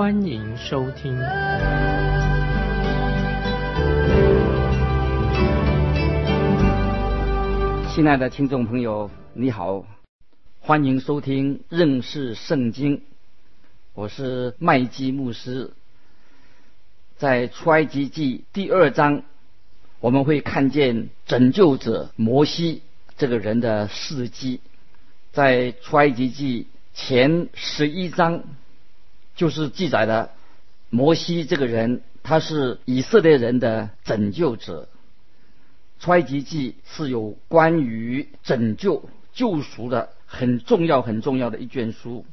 欢迎收听。亲爱的听众朋友，你好，欢迎收听认识圣经。我是麦基牧师。在出埃及记第二章，我们会看见拯救者摩西这个人的事迹。在出埃及记前十一章，就是记载了摩西这个人，他是以色列人的拯救者。出埃及记是有关于拯救、救赎的很重要、很重要的一卷书。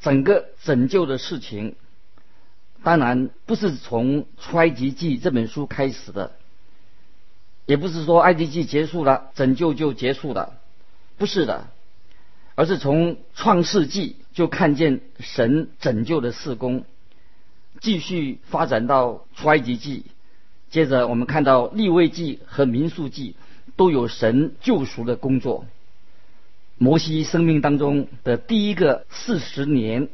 整个拯救的事情，当然不是从出埃及记这本书开始的，也不是说埃及记结束了，拯救就结束了，不是的，而是从创世纪就看见神拯救的事工，继续发展到出埃及记。接着，我们看到立位记和民数记都有神救赎的工作。摩西生命当中的第一个四十年，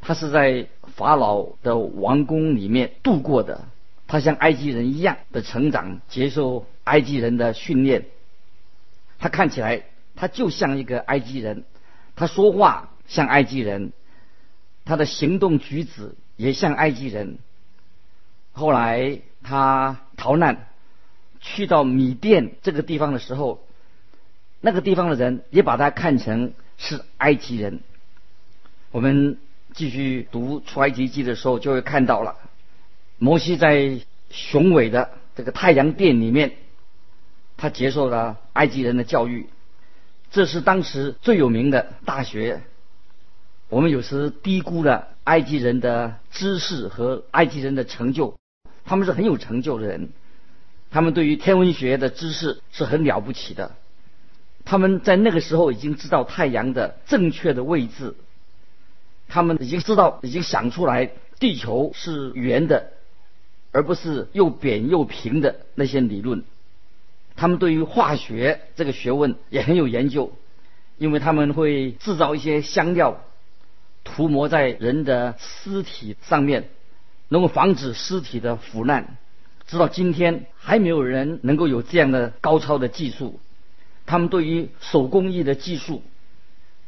他是在法老的王宫里面度过的。他像埃及人一样的成长，接受埃及人的训练。他看起来，他就像一个埃及人，他说话像埃及人，他的行动举止也像埃及人。后来。他逃难，去到米甸这个地方的时候，那个地方的人也把他看成是埃及人。我们继续读出埃及记的时候，就会看到了摩西在雄伟的这个太阳殿里面，他接受了埃及人的教育，这是当时最有名的大学。我们有时低估了埃及人的知识和埃及人的成就。他们是很有成就的人，他们对于天文学的知识是很了不起的。他们在那个时候已经知道太阳的正确的位置，他们已经知道，已经想出来地球是圆的，而不是又扁又平的那些理论。他们对于化学这个学问也很有研究，因为他们会制造一些香料，涂抹在人的尸体上面。能够防止尸体的腐烂，直到今天还没有人能够有这样的高超的技术。他们对于手工艺的技术，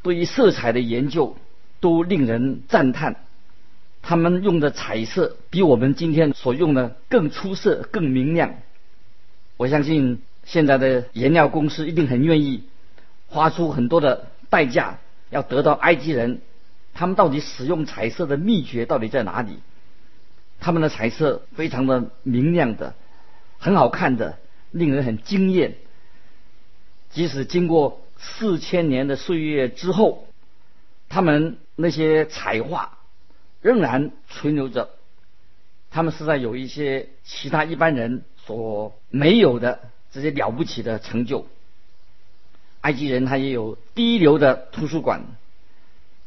对于色彩的研究都令人赞叹。他们用的彩色比我们今天所用的更出色、更明亮。我相信现在的颜料公司一定很愿意花出很多的代价，要得到埃及人他们到底使用彩色的秘诀到底在哪里。他们的彩色非常的明亮的，很好看的，令人很惊艳。即使经过四千年的岁月之后，他们那些彩画仍然存留着。他们实在有一些其他一般人所没有的这些了不起的成就。埃及人他也有第一流的图书馆。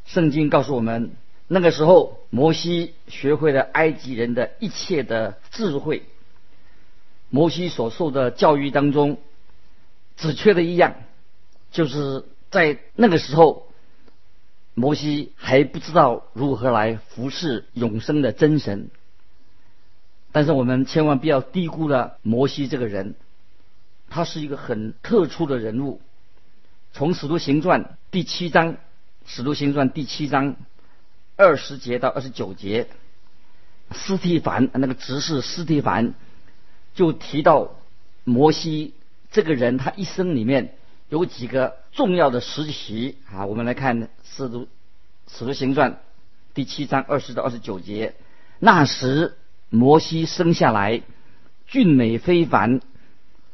圣经告诉我们。那个时候，摩西学会了埃及人的一切的智慧。摩西所受的教育当中，只缺的一样，就是在那个时候，摩西还不知道如何来服侍永生的真神。但是我们千万不要低估了摩西这个人，他是一个很特殊的人物。从《使徒行传》第七章，《使徒行传》第七章。二十节到二十九节，斯蒂凡那个执事斯蒂凡就提到摩西这个人，他一生里面有几个重要的时期啊。我们来看《使徒使徒行传》第七章二十到二十九节。那时摩西生下来俊美非凡，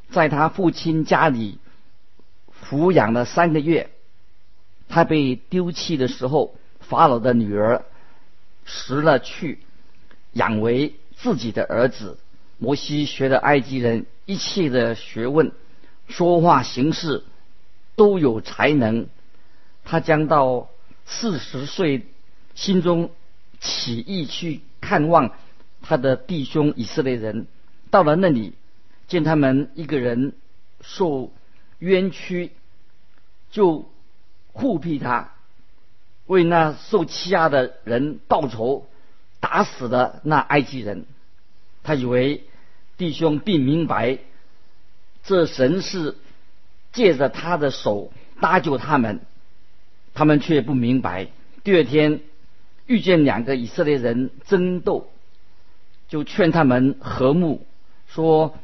在他父亲家里抚养了三个月，他被丢弃的时候。法老的女儿拾了去，养为自己的儿子。摩西学的埃及人一切的学问，说话行事都有才能。他将到四十岁，心中起意去看望他的弟兄以色列人。到了那里，见他们一个人受冤屈，就护庇他，为那受欺压的人报仇，打死了那埃及人。他以为弟兄并明白，这神是借着他的手搭救他们，他们却不明白。第二天遇见两个以色列人争斗，就劝他们和睦，说：“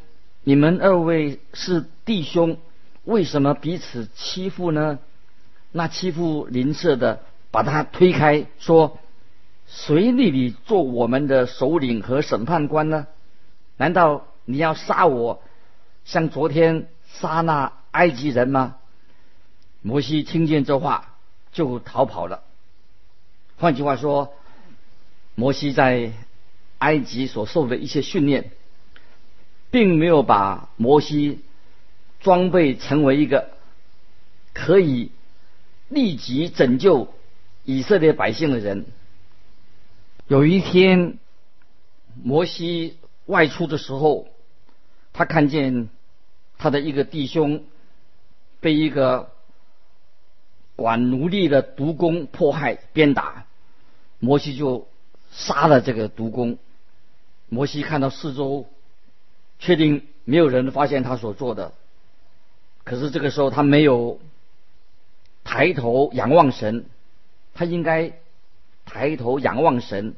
你们二位是弟兄，为什么彼此欺负呢？”那欺负邻舍的把他推开，说。谁立你做我们的首领和审判官呢？难道你要杀我，像昨天杀那埃及人吗？摩西听见这话，就逃跑了。换句话说，摩西在埃及所受的一些训练，并没有把摩西装备成为一个可以立即拯救以色列百姓的人。有一天，摩西外出的时候，他看见他的一个弟兄被一个管奴隶的毒工迫害鞭打，摩西就杀了这个毒工。摩西看到四周，确定没有人发现他所做的，可是这个时候他没有抬头仰望神，他应该。抬头仰望神，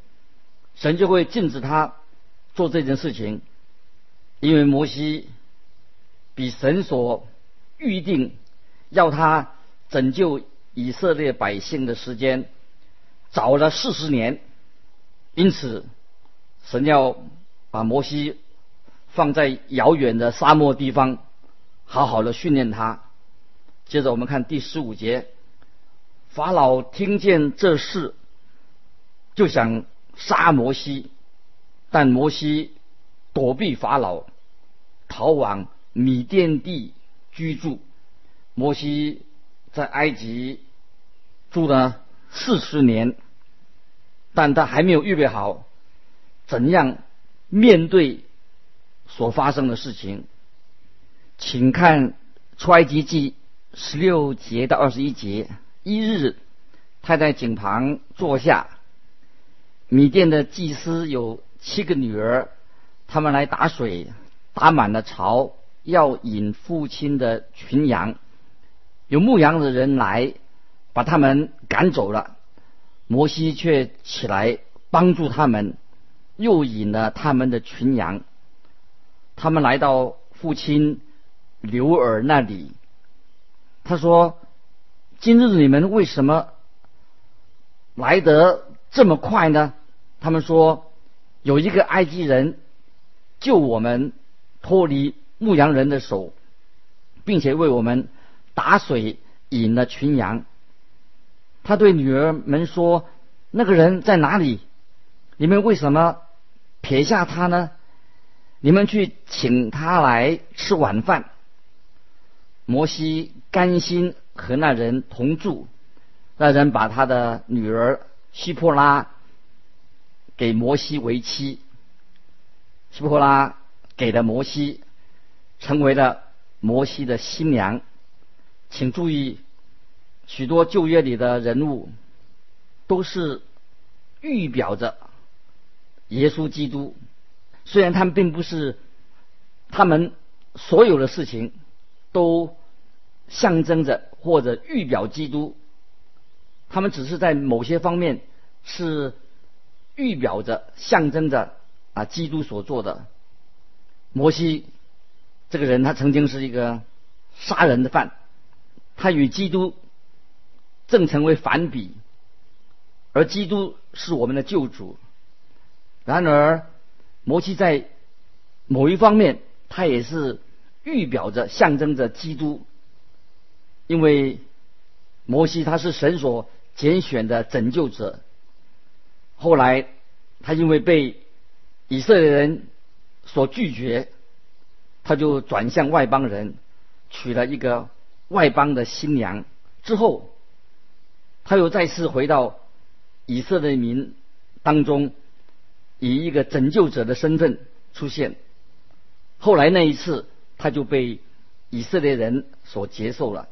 神就会禁止他做这件事情，因为摩西比神所预定要他拯救以色列百姓的时间早了四十年，因此神要把摩西放在遥远的沙漠地方，好好的训练他。接着我们看第十五节，法老听见这事。就想杀摩西，但摩西躲避法老，逃往米甸地居住。摩西在埃及住了四十年，但他还没有预备好怎样面对所发生的事情。请看出埃及记十六节到二十一节。一日，他在井旁坐下。米店的祭司有七个女儿，他们来打水，打满了槽，要引父亲的群羊。有牧羊的人来，把他们赶走了。摩西却起来帮助他们，又引了他们的群羊。他们来到父亲刘尔那里，他说：“今日你们为什么来得这么快呢？”他们说，有一个埃及人救我们脱离牧羊人的手，并且为我们打水引了群羊。他对女儿们说：“那个人在哪里？你们为什么撇下他呢？你们去请他来吃晚饭。”摩西甘心和那人同住。那人把他的女儿希珀拉。给摩西为妻，希伯拉给了摩西，成为了摩西的新娘。请注意，许多旧约里的人物都是预表着耶稣基督。虽然他们并不是，他们所有的事情都象征着或者预表基督，他们只是在某些方面是。预表着、象征着啊，基督所做的。摩西这个人，他曾经是一个杀人的犯，他与基督正成为反比，而基督是我们的救主。然而，摩西在某一方面，他也是预表着、象征着基督，因为摩西他是神所拣选的拯救者。后来，他因为被以色列人所拒绝，他就转向外邦人，娶了一个外邦的新娘。之后，他又再次回到以色列民当中，以一个拯救者的身份出现。后来那一次，他就被以色列人所接受了。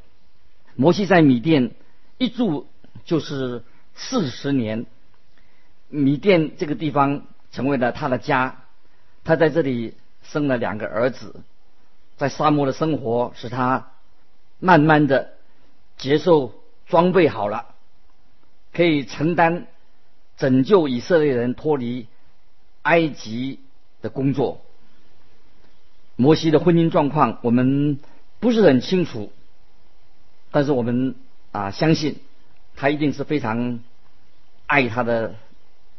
摩西在米甸一住就是四十年，米甸这个地方成为了他的家。他在这里生了两个儿子，在沙漠的生活使他慢慢的接受装备好了，可以承担拯救以色列人脱离埃及的工作。摩西的婚姻状况我们不是很清楚，但是我们啊相信他一定是非常爱他的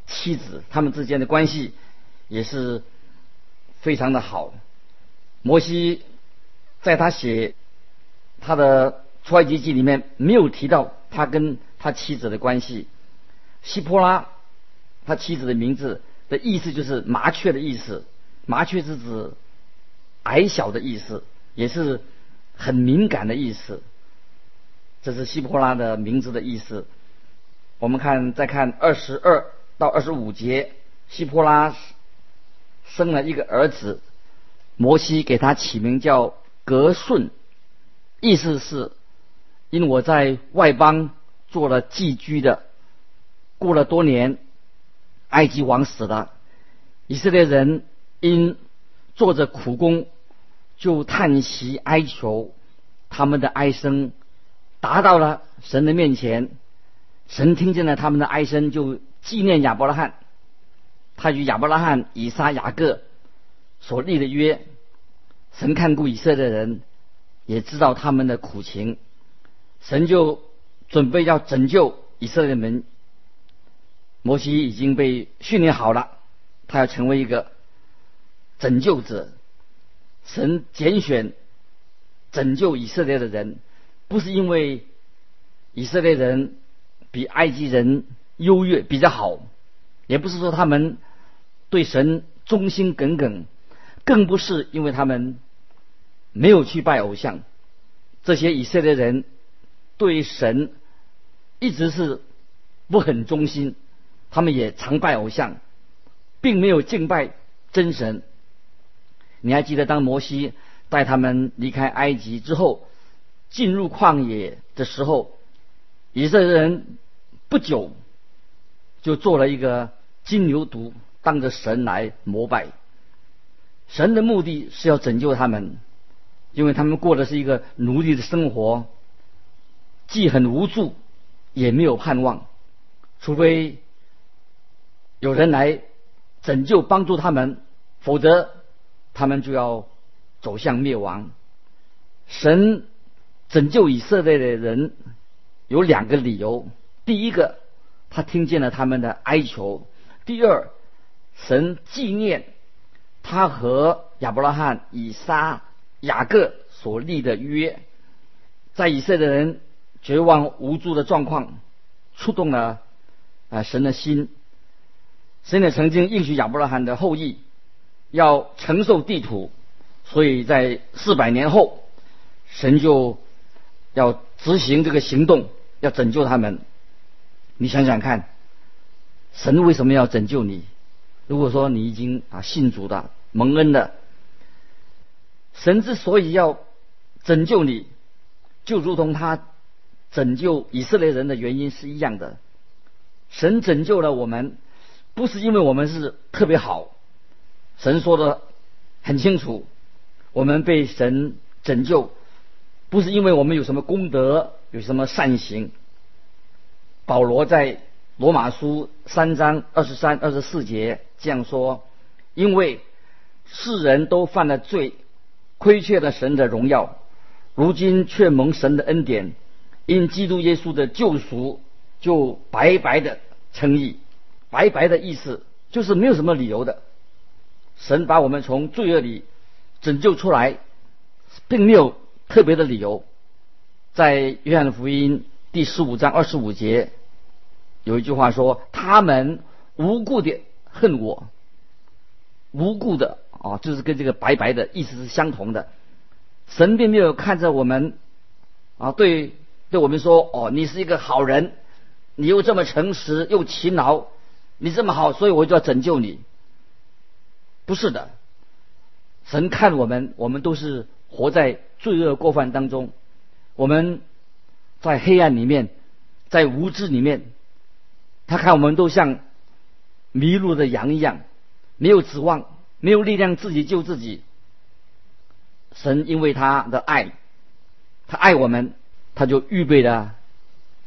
妻子，他们之间的关系也是非常的好。摩西在他写他的出埃及记里面没有提到他跟他妻子的关系。希波拉他妻子的名字的意思就是麻雀的意思，麻雀是指。矮小的意思，也是很敏感的意思。这是希伯拉的名字的意思。我们看，再看二十二到二十五节，希伯拉生了一个儿子，摩西给他起名叫格顺，意思是因我在外邦做了寄居的，过了多年，埃及王死了，以色列人因做着苦工，就叹息哀求，他们的哀声达到了神的面前。神听见了他们的哀声，就纪念亚伯拉罕。他与亚伯拉罕、以撒、雅各所立的约，神看顾以色列人，也知道他们的苦情，神就准备要拯救以色列人。摩西已经被训练好了，他要成为一个。拯救者，神拣选拯救以色列的人，不是因为以色列人比埃及人优越比较好，也不是说他们对神忠心耿耿，更不是因为他们没有去拜偶像。这些以色列人对神一直是不很忠心，他们也常拜偶像，并没有敬拜真神。你还记得当摩西带他们离开埃及之后，进入旷野的时候，以色列人不久就做了一个金牛犊，当着神来膜拜。神的目的是要拯救他们，因为他们过的是一个奴隶的生活，既很无助，也没有盼望，除非有人来拯救帮助他们，否则。他们就要走向灭亡。神拯救以色列的人有两个理由：第一个，他听见了他们的哀求；第二，神纪念他和亚伯拉罕、以撒、雅各所立的约，在以色列人绝望无助的状况，触动了啊神的心。神也曾经应许亚伯拉罕的后裔。要承受地土，所以在四百年后，神就要执行这个行动，要拯救他们。你想想看，神为什么要拯救你？如果说你已经啊信主的、蒙恩的，神之所以要拯救你，就如同他拯救以色列人的原因是一样的。神拯救了我们，不是因为我们是特别好。神说的很清楚，我们被神拯救，不是因为我们有什么功德，有什么善行。保罗在罗马书三章二十三、二十四节这样说：因为世人都犯了罪，亏缺了神的荣耀，如今却蒙神的恩典，因基督耶稣的救赎，就白白的称义。白白的意思就是没有什么理由的。神把我们从罪恶里拯救出来，并没有特别的理由。在约翰福音第十五章二十五节，有一句话说：“他们无故的恨我。”无故的啊，就是跟这个白白的意思是相同的。神并没有看着我们啊，对对我们说哦，你是一个好人，你又这么诚实又勤劳，你这么好，所以我就要拯救你。不是的，神看我们，我们都是活在罪恶过犯当中，我们在黑暗里面，在无知里面，他看我们都像迷路的羊一样，没有指望，没有力量自己救自己。神因为他的爱，他爱我们，他就预备了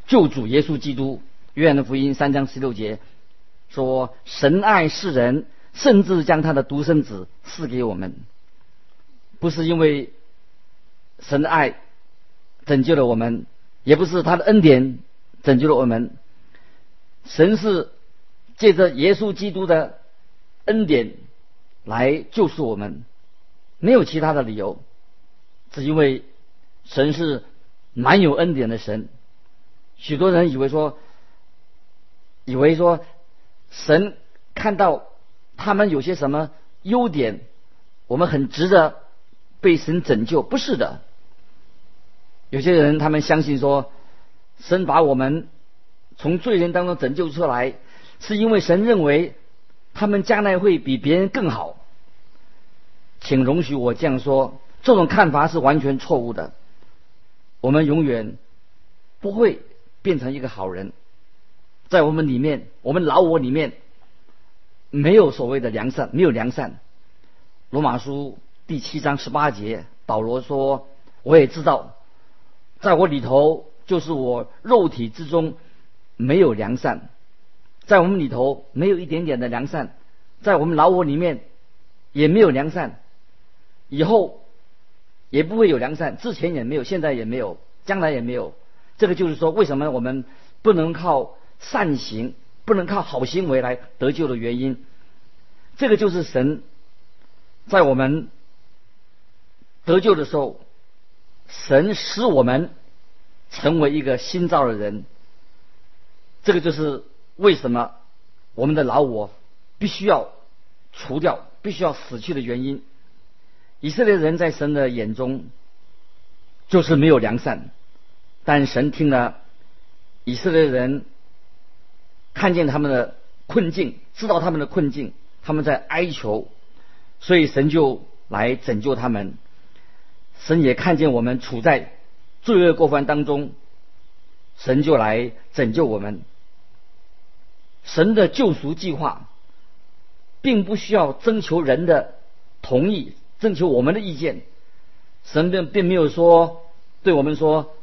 救主耶稣基督。约翰的福音三章十六节说：“神爱世人。”甚至将他的独生子赐给我们，不是因为神的爱拯救了我们，也不是他的恩典拯救了我们。神是借着耶稣基督的恩典来救赎我们，没有其他的理由，只因为神是满有恩典的神。许多人以为说，以为说神看到。他们有些什么优点？我们很值得被神拯救？不是的。有些人他们相信说，神把我们从罪人当中拯救出来，是因为神认为他们将来会比别人更好。请容许我这样说，这种看法是完全错误的。我们永远不会变成一个好人，在我们里面，我们老我里面。没有所谓的良善，没有良善。罗马书第七章十八节，保罗说：“我也知道，在我里头，就是我肉体之中没有良善，在我们里头没有一点点的良善，在我们老我里面也没有良善，以后也不会有良善，之前也没有，现在也没有，将来也没有。这个就是说，为什么我们不能靠善行？”不能靠好行为来得救的原因，这个就是神在我们得救的时候，神使我们成为一个新造的人。这个就是为什么我们的老我必须要除掉，必须要死去的原因。以色列人在神的眼中就是没有良善，但神听了以色列人。看见他们的困境，知道他们的困境，他们在哀求，所以神就来拯救他们。神也看见我们处在罪恶过犯当中，神就来拯救我们。神的救赎计划，并不需要征求人的同意，征求我们的意见。神并并没有说对我们说：“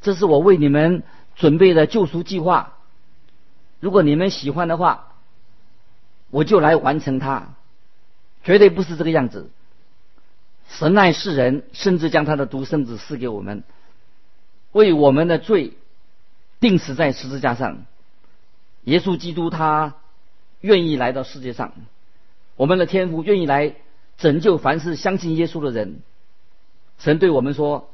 这是我为你们准备的救赎计划。”如果你们喜欢的话，我就来完成它，绝对不是这个样子。神爱世人，甚至将他的独生子赐给我们，为我们的罪钉死在十字架上。耶稣基督他愿意来到世界上，我们的天父愿意来拯救凡是相信耶稣的人。神对我们说：“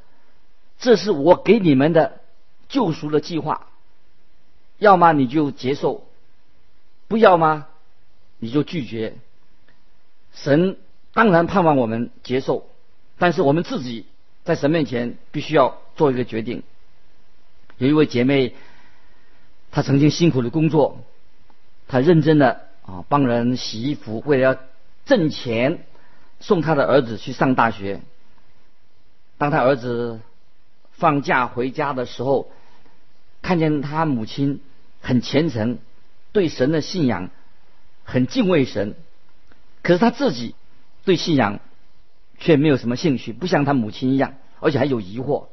这是我给你们的救赎的计划。”要么你就接受，不要吗？你就拒绝。神当然盼望我们接受，但是我们自己在神面前必须要做一个决定。有一位姐妹，她曾经辛苦的工作，她认真的啊帮人洗衣服，为了要挣钱送她的儿子去上大学。当她儿子放假回家的时候。看见他母亲很虔诚，对神的信仰很敬畏神，可是他自己对信仰却没有什么兴趣，不像他母亲一样，而且还有疑惑。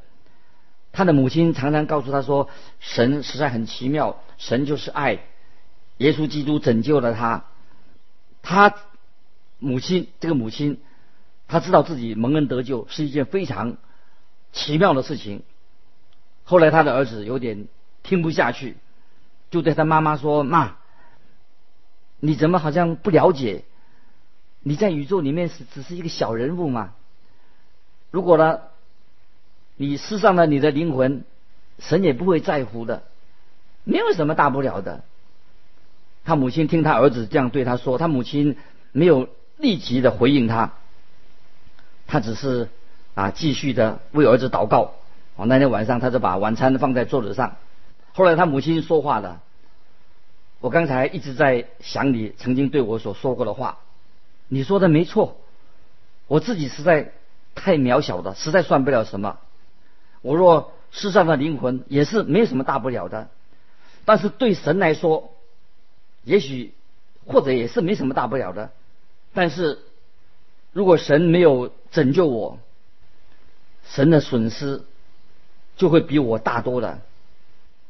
他的母亲常常告诉他说：“神实在很奇妙，神就是爱，耶稣基督拯救了他。”他母亲这个母亲，他知道自己蒙恩得救是一件非常奇妙的事情。后来他的儿子有点。听不下去，就对他妈妈说：“妈，你怎么好像不了解？你在宇宙里面是只是一个小人物嘛？如果呢，你失丧了你的灵魂，神也不会在乎的，没有什么大不了的。”他母亲听他儿子这样对他说，他母亲没有立即的回应他，他只是啊继续的为儿子祷告。哦，那天晚上他就把晚餐放在桌子上。后来他母亲说话了，我刚才一直在想你曾经对我所说过的话。你说的没错，我自己实在太渺小了，实在算不了什么。我若失散了灵魂也是没什么大不了的，但是对神来说，也许或者也是没什么大不了的。但是如果神没有拯救我，神的损失就会比我大多了。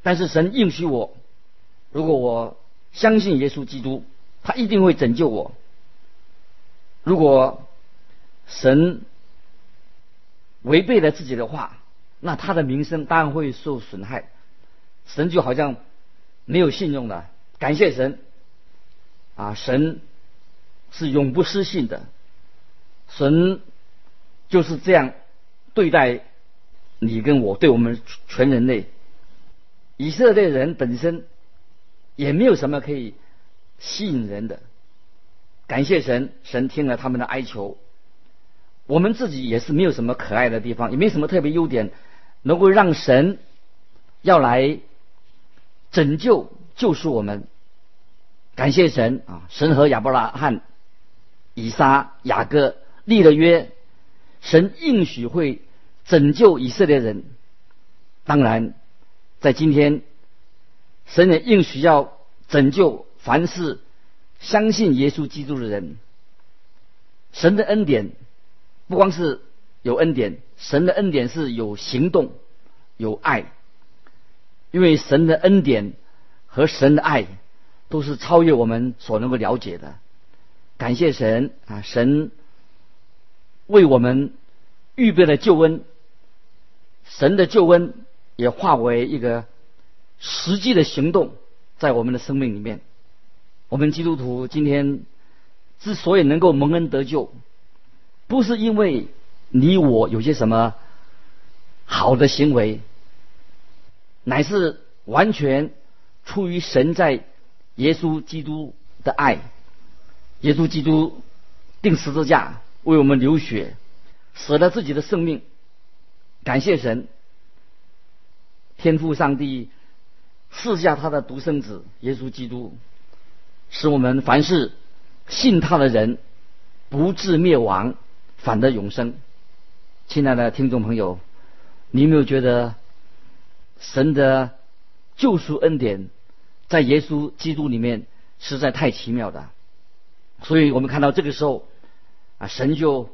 但是神应许我，如果我相信耶稣基督，他一定会拯救我。如果神违背了自己的话，那他的名声当然会受损害。神就好像没有信用了。感谢神，啊，神是永不失信的。神就是这样对待你跟我，对我们全人类。以色列人本身也没有什么可以吸引人的。感谢神，神听了他们的哀求。我们自己也是没有什么可爱的地方，也没什么特别优点，能够让神要来拯救、救赎我们。感谢神啊！神和亚伯拉罕、以撒、雅各立了约，神应许会拯救以色列人。当然，在今天，神也应许要拯救凡是。相信耶稣基督的人，神的恩典不光是有恩典，神的恩典是有行动、有爱。因为神的恩典和神的爱都是超越我们所能够了解的。感谢神啊！神为我们预备了救恩，神的救恩也化为一个实际的行动，在我们的生命里面。我们基督徒今天之所以能够蒙恩得救，不是因为你我有些什么好的行为，乃是完全出于神在耶稣基督的爱。耶稣基督定十字架为我们流血，舍了自己的生命。感谢神，天父上帝赐下他的独生子耶稣基督。使我们凡是信他的人不至灭亡，反得永生。亲爱的听众朋友，你有没有觉得神的救赎恩典在耶稣基督里面实在太奇妙的？所以我们看到这个时候啊，神就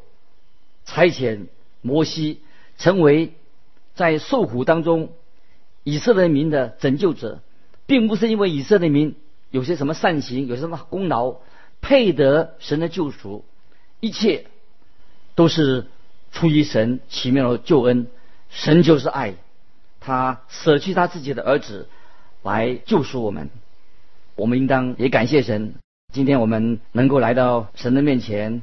差遣摩西成为在受苦当中以色列民的拯救者，并不是因为以色列民。有些什么善行，有什么功劳，配得神的救赎，一切都是出于神奇妙的救恩。神就是爱，他舍弃他自己的儿子来救赎我们。我们应当也感谢神。今天我们能够来到神的面前，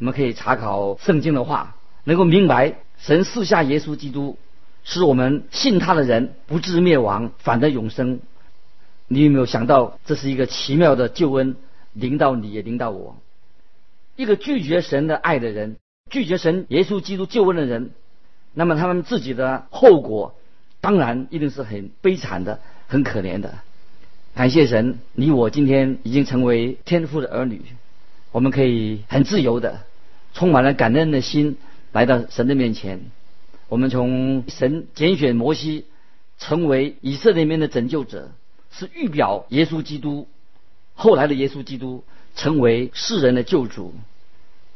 我们可以查考圣经的话，能够明白神赐下耶稣基督，使我们信他的人不至灭亡，反得永生。你有没有想到，这是一个奇妙的救恩，临到你也临到我。一个拒绝神的爱的人，拒绝神耶稣基督救恩的人，那么他们自己的后果，当然一定是很悲惨的，很可怜的。感谢神，你我今天已经成为天父的儿女，我们可以很自由的，充满了感恩的心来到神的面前。我们从神拣选摩西，成为以色列面的拯救者。是预表耶稣基督，后来的耶稣基督成为世人的救主。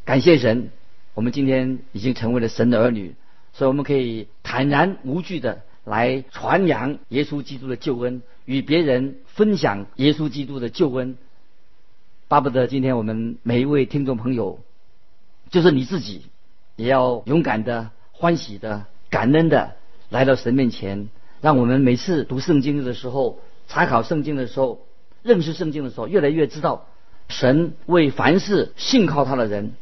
感谢神，我们今天已经成为了神的儿女，所以我们可以坦然无惧的来传扬耶稣基督的救恩，与别人分享耶稣基督的救恩。巴不得今天我们每一位听众朋友，就是你自己，也要勇敢的、欢喜的、感恩的来到神面前，让我们每次读圣经的时候。查考圣经的时候，认识圣经的时候，越来越知道，神为凡是信靠他的人，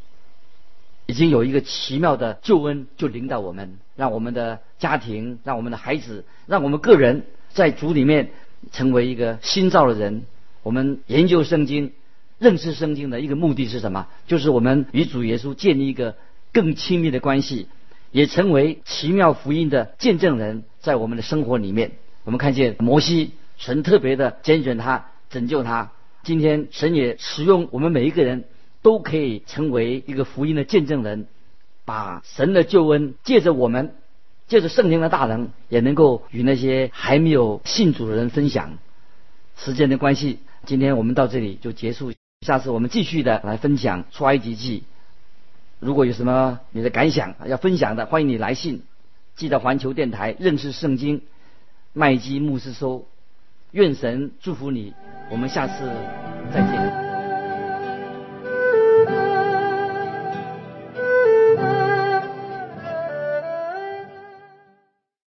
已经有一个奇妙的救恩就领导我们，让我们的家庭，让我们的孩子，让我们个人在主里面成为一个新造的人。我们研究圣经，认识圣经的一个目的是什么？就是我们与主耶稣建立一个更亲密的关系，也成为奇妙福音的见证人，在我们的生活里面，我们看见摩西，神特别的拣选他，拯救他。今天神也使用我们每一个人，都可以成为一个福音的见证人，把神的救恩借着我们，借着圣灵的大能，也能够与那些还没有信主的人分享。时间的关系，今天我们到这里就结束。下次我们继续的来分享出埃及记。如果有什么你的感想要分享的，欢迎你来信，记得环球电台认识圣经麦基牧师收。愿神祝福你，我们下次再见。